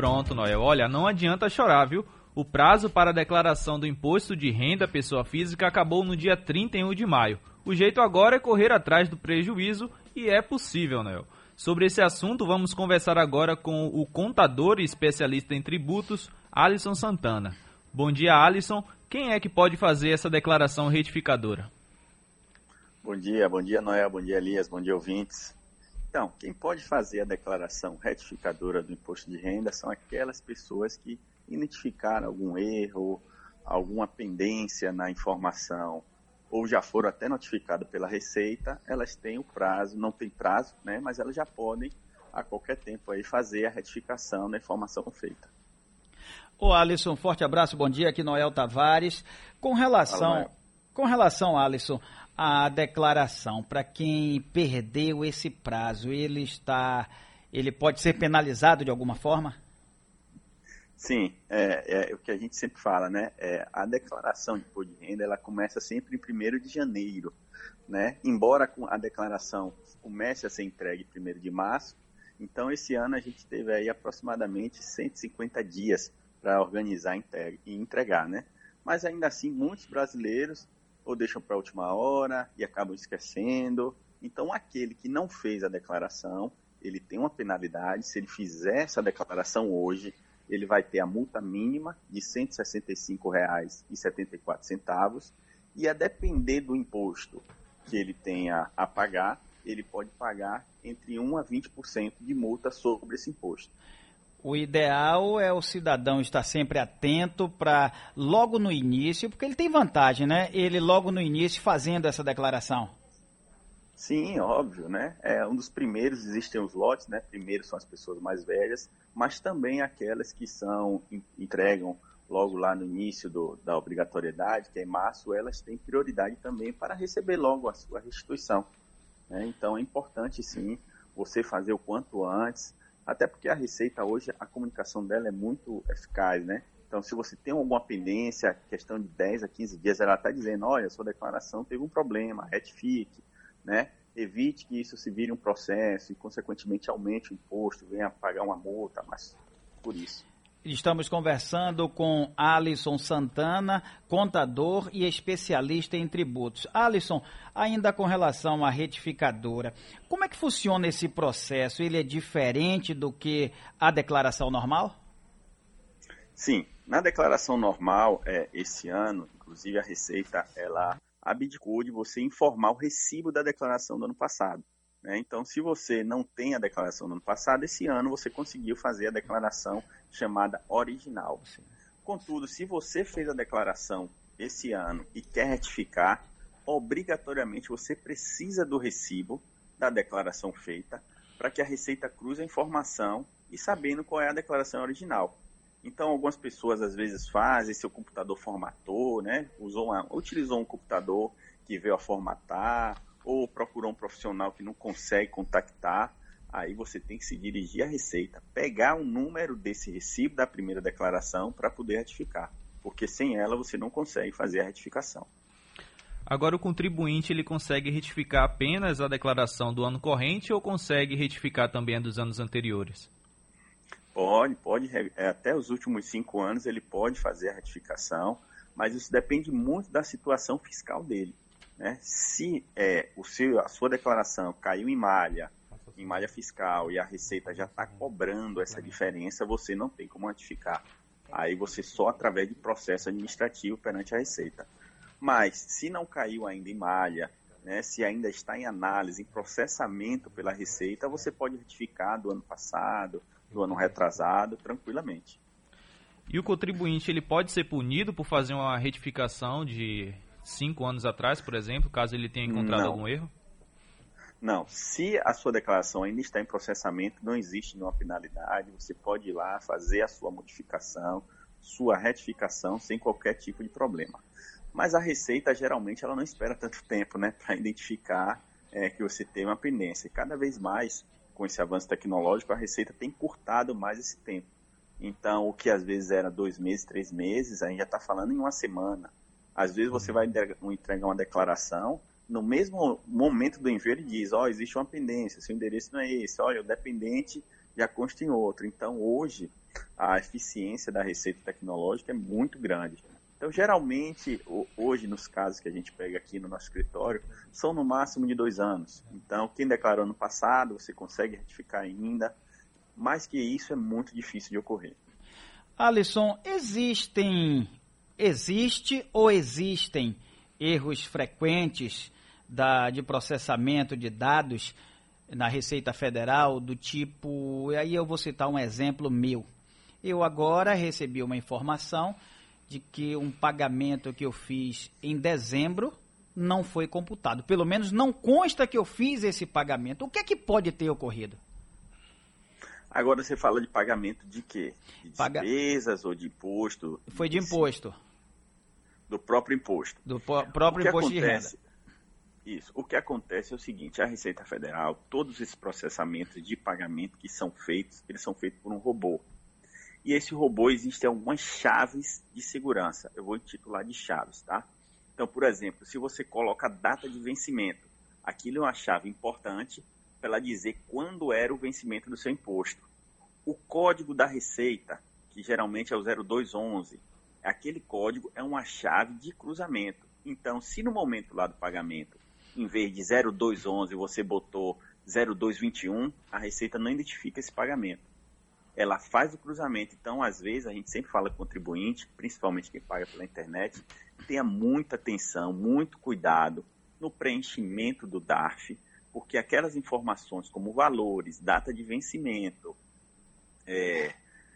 Pronto, Noel. Olha, não adianta chorar, viu? O prazo para a declaração do imposto de renda pessoa física acabou no dia 31 de maio. O jeito agora é correr atrás do prejuízo e é possível, Noel. Sobre esse assunto, vamos conversar agora com o contador e especialista em tributos, Alisson Santana. Bom dia, Alisson. Quem é que pode fazer essa declaração retificadora? Bom dia, bom dia, Noel, bom dia, Elias, bom dia, ouvintes. Então, quem pode fazer a declaração retificadora do imposto de renda são aquelas pessoas que identificaram algum erro, alguma pendência na informação, ou já foram até notificadas pela Receita, elas têm o prazo, não tem prazo, né, mas elas já podem a qualquer tempo aí fazer a retificação da informação feita. Ô Alisson, forte abraço, bom dia, aqui Noel Tavares. Com relação, Fala, com relação, Alisson, à declaração, para quem perdeu esse prazo, ele está, ele pode ser penalizado de alguma forma? Sim, é, é, o que a gente sempre fala, né? É, a declaração de imposto de renda ela começa sempre em 1 de janeiro, né? Embora a declaração comece a ser entregue em 1 de março, então esse ano a gente teve aí aproximadamente 150 dias para organizar e entregar, né? Mas ainda assim, muitos brasileiros ou deixam para a última hora e acabam esquecendo. Então, aquele que não fez a declaração, ele tem uma penalidade. Se ele fizer essa declaração hoje, ele vai ter a multa mínima de R$ 165,74 e a depender do imposto que ele tenha a pagar, ele pode pagar entre 1 a 20% de multa sobre esse imposto. O ideal é o cidadão estar sempre atento para logo no início, porque ele tem vantagem, né? Ele logo no início fazendo essa declaração. Sim, óbvio, né? É um dos primeiros existem os lotes, né? Primeiro são as pessoas mais velhas, mas também aquelas que são entregam logo lá no início do, da obrigatoriedade, que é em março, elas têm prioridade também para receber logo a sua restituição. Né? Então é importante sim você fazer o quanto antes, até porque a Receita hoje, a comunicação dela é muito eficaz, né? Então, se você tem alguma pendência, questão de 10 a 15 dias, ela está dizendo, olha, sua declaração teve um problema, retifique, né? Evite que isso se vire um processo e, consequentemente, aumente o imposto, venha pagar uma multa, mas por isso. Estamos conversando com Alisson Santana, contador e especialista em tributos. Alisson, ainda com relação à retificadora, como é que funciona esse processo? Ele é diferente do que a declaração normal? Sim, na declaração normal, é, esse ano, inclusive a Receita, ela abdicou de você informar o recibo da declaração do ano passado. Né? Então, se você não tem a declaração do ano passado, esse ano você conseguiu fazer a declaração chamada original. Sim. Contudo, se você fez a declaração esse ano e quer retificar, obrigatoriamente você precisa do recibo da declaração feita para que a Receita cruze a informação e sabendo qual é a declaração original. Então, algumas pessoas às vezes fazem, seu computador formatou, né? Usou uma, utilizou um computador que veio a formatar, ou procurou um profissional que não consegue contactar. Aí você tem que se dirigir à Receita, pegar o número desse recibo da primeira declaração para poder retificar, porque sem ela você não consegue fazer a retificação. Agora o contribuinte ele consegue retificar apenas a declaração do ano corrente ou consegue retificar também a dos anos anteriores? Pode, pode, é, até os últimos cinco anos ele pode fazer a retificação, mas isso depende muito da situação fiscal dele. Né? Se é, o seu, a sua declaração caiu em malha, em malha fiscal, e a Receita já está cobrando essa diferença, você não tem como retificar. Aí você só através de processo administrativo perante a Receita. Mas se não caiu ainda em malha, né, se ainda está em análise, em processamento pela Receita, você pode retificar do ano passado, do ano retrasado, tranquilamente. E o contribuinte ele pode ser punido por fazer uma retificação de cinco anos atrás, por exemplo, caso ele tenha encontrado não. algum erro? Não. Se a sua declaração ainda está em processamento, não existe nenhuma penalidade. Você pode ir lá fazer a sua modificação, sua retificação sem qualquer tipo de problema. Mas a Receita geralmente ela não espera tanto tempo, né, para identificar é, que você tem uma pendência. E cada vez mais com esse avanço tecnológico, a Receita tem curtado mais esse tempo. Então, o que às vezes era dois meses, três meses, a gente já está falando em uma semana. Às vezes você vai entregar uma declaração, no mesmo momento do envio ele diz, ó, oh, existe uma pendência, seu endereço não é esse, olha, o dependente já consta em outro. Então, hoje, a eficiência da receita tecnológica é muito grande. Então, geralmente, hoje, nos casos que a gente pega aqui no nosso escritório, são no máximo de dois anos. Então, quem declarou no passado, você consegue retificar ainda. Mais que isso, é muito difícil de ocorrer. Alisson, existem, existe ou existem erros frequentes da, de processamento de dados na Receita Federal do tipo, e aí eu vou citar um exemplo meu. Eu agora recebi uma informação de que um pagamento que eu fiz em dezembro não foi computado. Pelo menos não consta que eu fiz esse pagamento. O que é que pode ter ocorrido? Agora você fala de pagamento de quê? De Paga... despesas ou de imposto? Foi de imposto. Do próprio imposto. Do próprio imposto acontece, de renda. Isso. O que acontece é o seguinte, a Receita Federal, todos esses processamentos de pagamento que são feitos, eles são feitos por um robô. E esse robô existe algumas chaves de segurança. Eu vou intitular de chaves, tá? Então, por exemplo, se você coloca a data de vencimento, aquilo é uma chave importante para ela dizer quando era o vencimento do seu imposto. O código da Receita, que geralmente é o 0211, aquele código é uma chave de cruzamento. Então, se no momento lá do pagamento, em vez de 0211 você botou 0221, a Receita não identifica esse pagamento. Ela faz o cruzamento. Então, às vezes, a gente sempre fala contribuinte, principalmente quem paga pela internet, tenha muita atenção, muito cuidado no preenchimento do DARF, porque aquelas informações como valores, data de vencimento, é,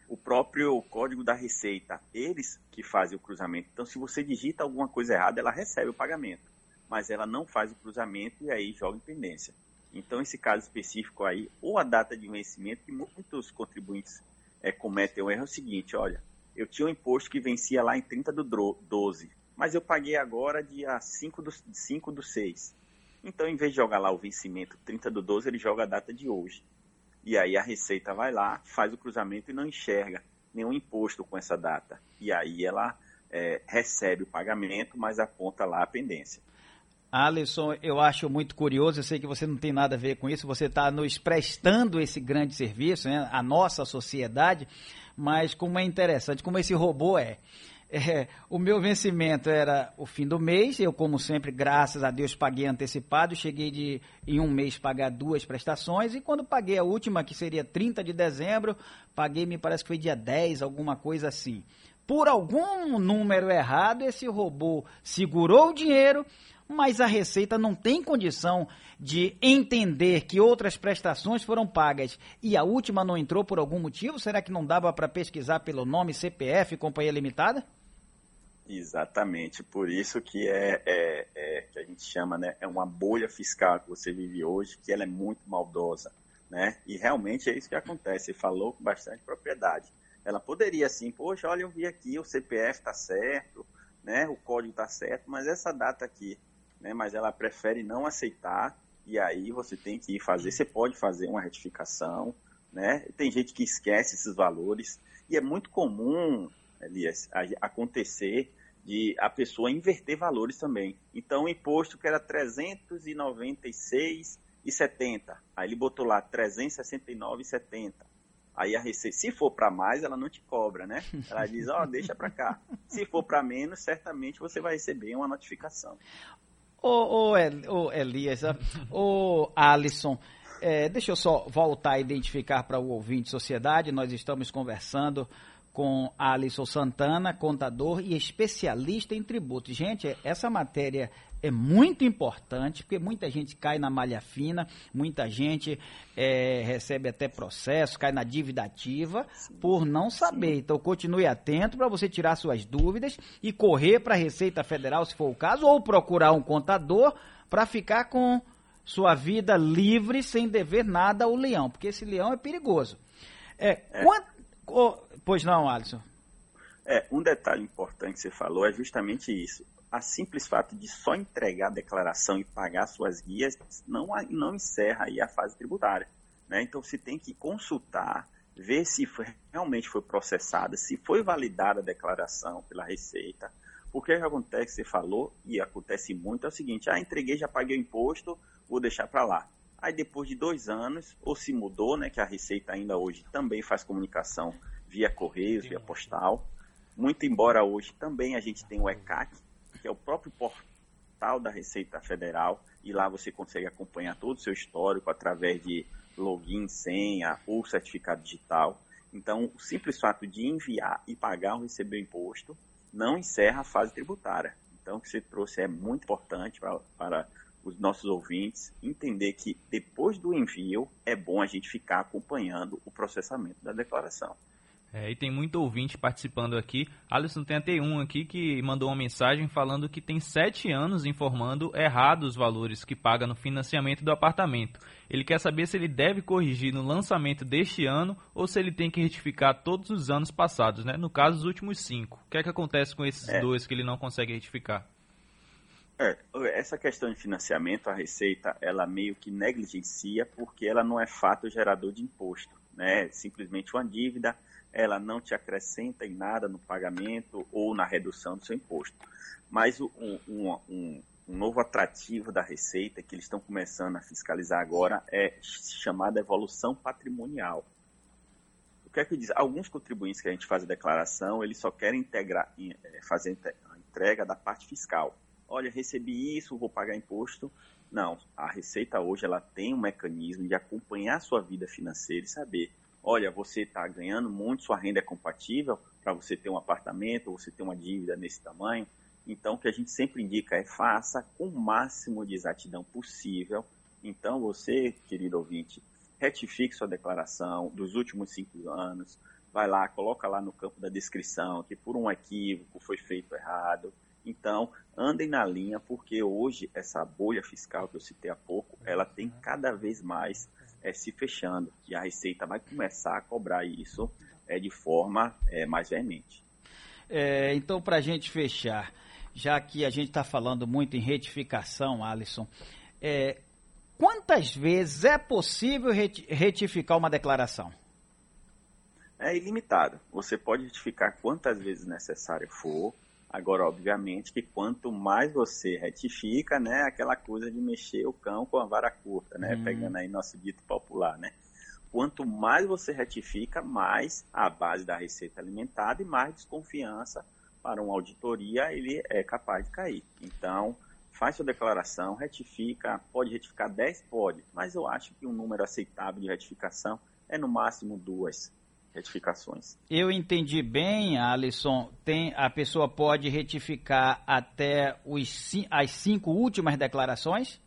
o próprio código da receita, eles que fazem o cruzamento. Então, se você digita alguma coisa errada, ela recebe o pagamento, mas ela não faz o cruzamento e aí joga em pendência. Então, esse caso específico aí, ou a data de vencimento, que muitos contribuintes é, cometem o erro é o seguinte, olha, eu tinha um imposto que vencia lá em 30 do 12, mas eu paguei agora dia 5 do, 5 do 6. Então, em vez de jogar lá o vencimento 30 do 12, ele joga a data de hoje. E aí a Receita vai lá, faz o cruzamento e não enxerga nenhum imposto com essa data. E aí ela é, recebe o pagamento, mas aponta lá a pendência. Alisson, eu acho muito curioso, eu sei que você não tem nada a ver com isso, você está nos prestando esse grande serviço, né, a nossa sociedade, mas como é interessante, como esse robô é. É, o meu vencimento era o fim do mês, eu, como sempre, graças a Deus, paguei antecipado, cheguei de, em um mês, pagar duas prestações, e quando paguei a última, que seria 30 de dezembro, paguei, me parece que foi dia 10, alguma coisa assim. Por algum número errado, esse robô segurou o dinheiro, mas a Receita não tem condição de entender que outras prestações foram pagas e a última não entrou por algum motivo? Será que não dava para pesquisar pelo nome CPF Companhia Limitada? Exatamente, por isso que é, é, é, que a gente chama, né, é uma bolha fiscal que você vive hoje, que ela é muito maldosa, né? E realmente é isso que acontece. Você falou com bastante propriedade. Ela poderia assim, poxa, olha, eu vi aqui o CPF está certo, né? O código está certo, mas essa data aqui, né? Mas ela prefere não aceitar e aí você tem que ir fazer. Você pode fazer uma retificação, né? Tem gente que esquece esses valores e é muito comum Elias, acontecer de a pessoa inverter valores também. Então, o imposto que era 396,70, aí ele botou lá 369,70. Aí a receita, se for para mais, ela não te cobra, né? Ela diz, ó, oh, deixa para cá. Se for para menos, certamente você vai receber uma notificação. Ô, ô, El, ô Elias, ô Alisson, é, deixa eu só voltar a identificar para o ouvinte sociedade, nós estamos conversando com Alisson Santana, contador e especialista em tributos. Gente, essa matéria é muito importante, porque muita gente cai na malha fina, muita gente é, recebe até processo, cai na dívida ativa por não saber. Então, continue atento para você tirar suas dúvidas e correr para a Receita Federal, se for o caso, ou procurar um contador para ficar com sua vida livre, sem dever nada ao leão, porque esse leão é perigoso. É, é. Quanto, Oh, pois não, Alisson. É, um detalhe importante que você falou é justamente isso. A simples fato de só entregar a declaração e pagar suas guias não, não encerra aí a fase tributária. Né? Então você tem que consultar, ver se foi, realmente foi processada, se foi validada a declaração pela Receita. Porque o que acontece, você falou, e acontece muito, é o seguinte, ah, entreguei, já paguei o imposto, vou deixar para lá. Aí depois de dois anos, ou se mudou, né, que a Receita ainda hoje também faz comunicação via correios, via postal. Muito embora hoje também a gente tenha o ECAC, que é o próprio portal da Receita Federal, e lá você consegue acompanhar todo o seu histórico através de login, senha ou certificado digital. Então, o simples fato de enviar e pagar ou receber o imposto não encerra a fase tributária. Então, o que você trouxe é muito importante para, os nossos ouvintes entender que depois do envio é bom a gente ficar acompanhando o processamento da declaração. É, e tem muito ouvinte participando aqui. Alisson tem até um aqui que mandou uma mensagem falando que tem sete anos informando errado os valores que paga no financiamento do apartamento. Ele quer saber se ele deve corrigir no lançamento deste ano ou se ele tem que retificar todos os anos passados, né? No caso, os últimos cinco. O que é que acontece com esses é. dois que ele não consegue retificar? É, essa questão de financiamento, a Receita, ela meio que negligencia porque ela não é fato gerador de imposto, né? Simplesmente uma dívida ela não te acrescenta em nada no pagamento ou na redução do seu imposto. Mas um, um, um, novo atrativo da Receita, que eles estão começando a fiscalizar agora, é chamada evolução patrimonial. O que é que diz? Alguns contribuintes que a gente faz a declaração, eles só querem integrar, é, fazer a entrega da parte fiscal. Olha, recebi isso, vou pagar imposto. Não, a Receita hoje ela tem um mecanismo de acompanhar a sua vida financeira e saber olha, você está ganhando muito, sua renda é compatível para você ter um apartamento, ou você ter uma dívida nesse tamanho. Então, o que a gente sempre indica é faça com o máximo de exatidão possível. Então, você, querido ouvinte, retifique sua declaração dos últimos cinco anos, vai lá, coloca lá no campo da descrição que por um equívoco foi feito errado. Então, andem na linha, porque hoje essa bolha fiscal que eu citei há pouco, ela tem cada vez mais é, se fechando e a Receita vai começar a cobrar isso é, de forma é, mais veemente. É, então, para a gente fechar, já que a gente está falando muito em retificação, Alisson, é, quantas vezes é possível retificar uma declaração? É ilimitado. Você pode retificar quantas vezes necessário for. Agora, obviamente, que quanto mais você retifica, né, aquela coisa de mexer o cão com a vara curta, né, hum. pegando aí nosso dito popular, né. Quanto mais você retifica, mais a base da receita alimentada e mais desconfiança para uma auditoria ele é capaz de cair. Então, faz sua declaração, retifica, pode retificar 10? Pode, mas eu acho que um número aceitável de retificação é no máximo duas retificações. Eu entendi bem, Alisson. Tem, a pessoa pode retificar até os, as cinco últimas declarações?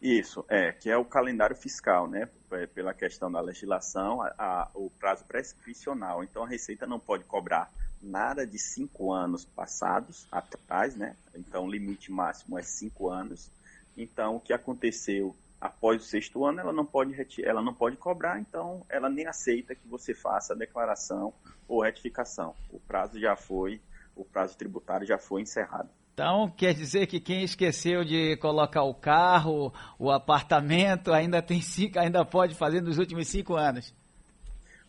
Isso, é, que é o calendário fiscal, né? É, pela questão da legislação, a, a, o prazo prescricional. Então a Receita não pode cobrar nada de cinco anos passados atrás, né? Então o limite máximo é cinco anos. Então o que aconteceu após o sexto ano, ela não pode ela não pode cobrar, então ela nem aceita que você faça a declaração ou retificação. O prazo já foi, o prazo tributário já foi encerrado. Então, quer dizer que quem esqueceu de colocar o carro, o apartamento, ainda tem cinco, ainda pode fazer nos últimos cinco anos?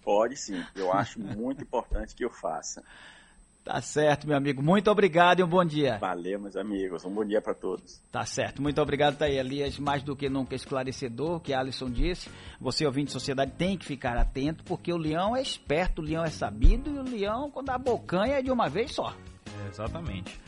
Pode sim. Eu acho muito importante que eu faça. Tá certo, meu amigo. Muito obrigado e um bom dia. Valeu, meus amigos. Um bom dia para todos. Tá certo. Muito obrigado, tá aí, Elias. Mais do que nunca esclarecedor, que Alisson disse. Você, ouvinte de sociedade, tem que ficar atento, porque o leão é esperto, o leão é sabido e o leão, quando a bocanha, é de uma vez só. É, exatamente.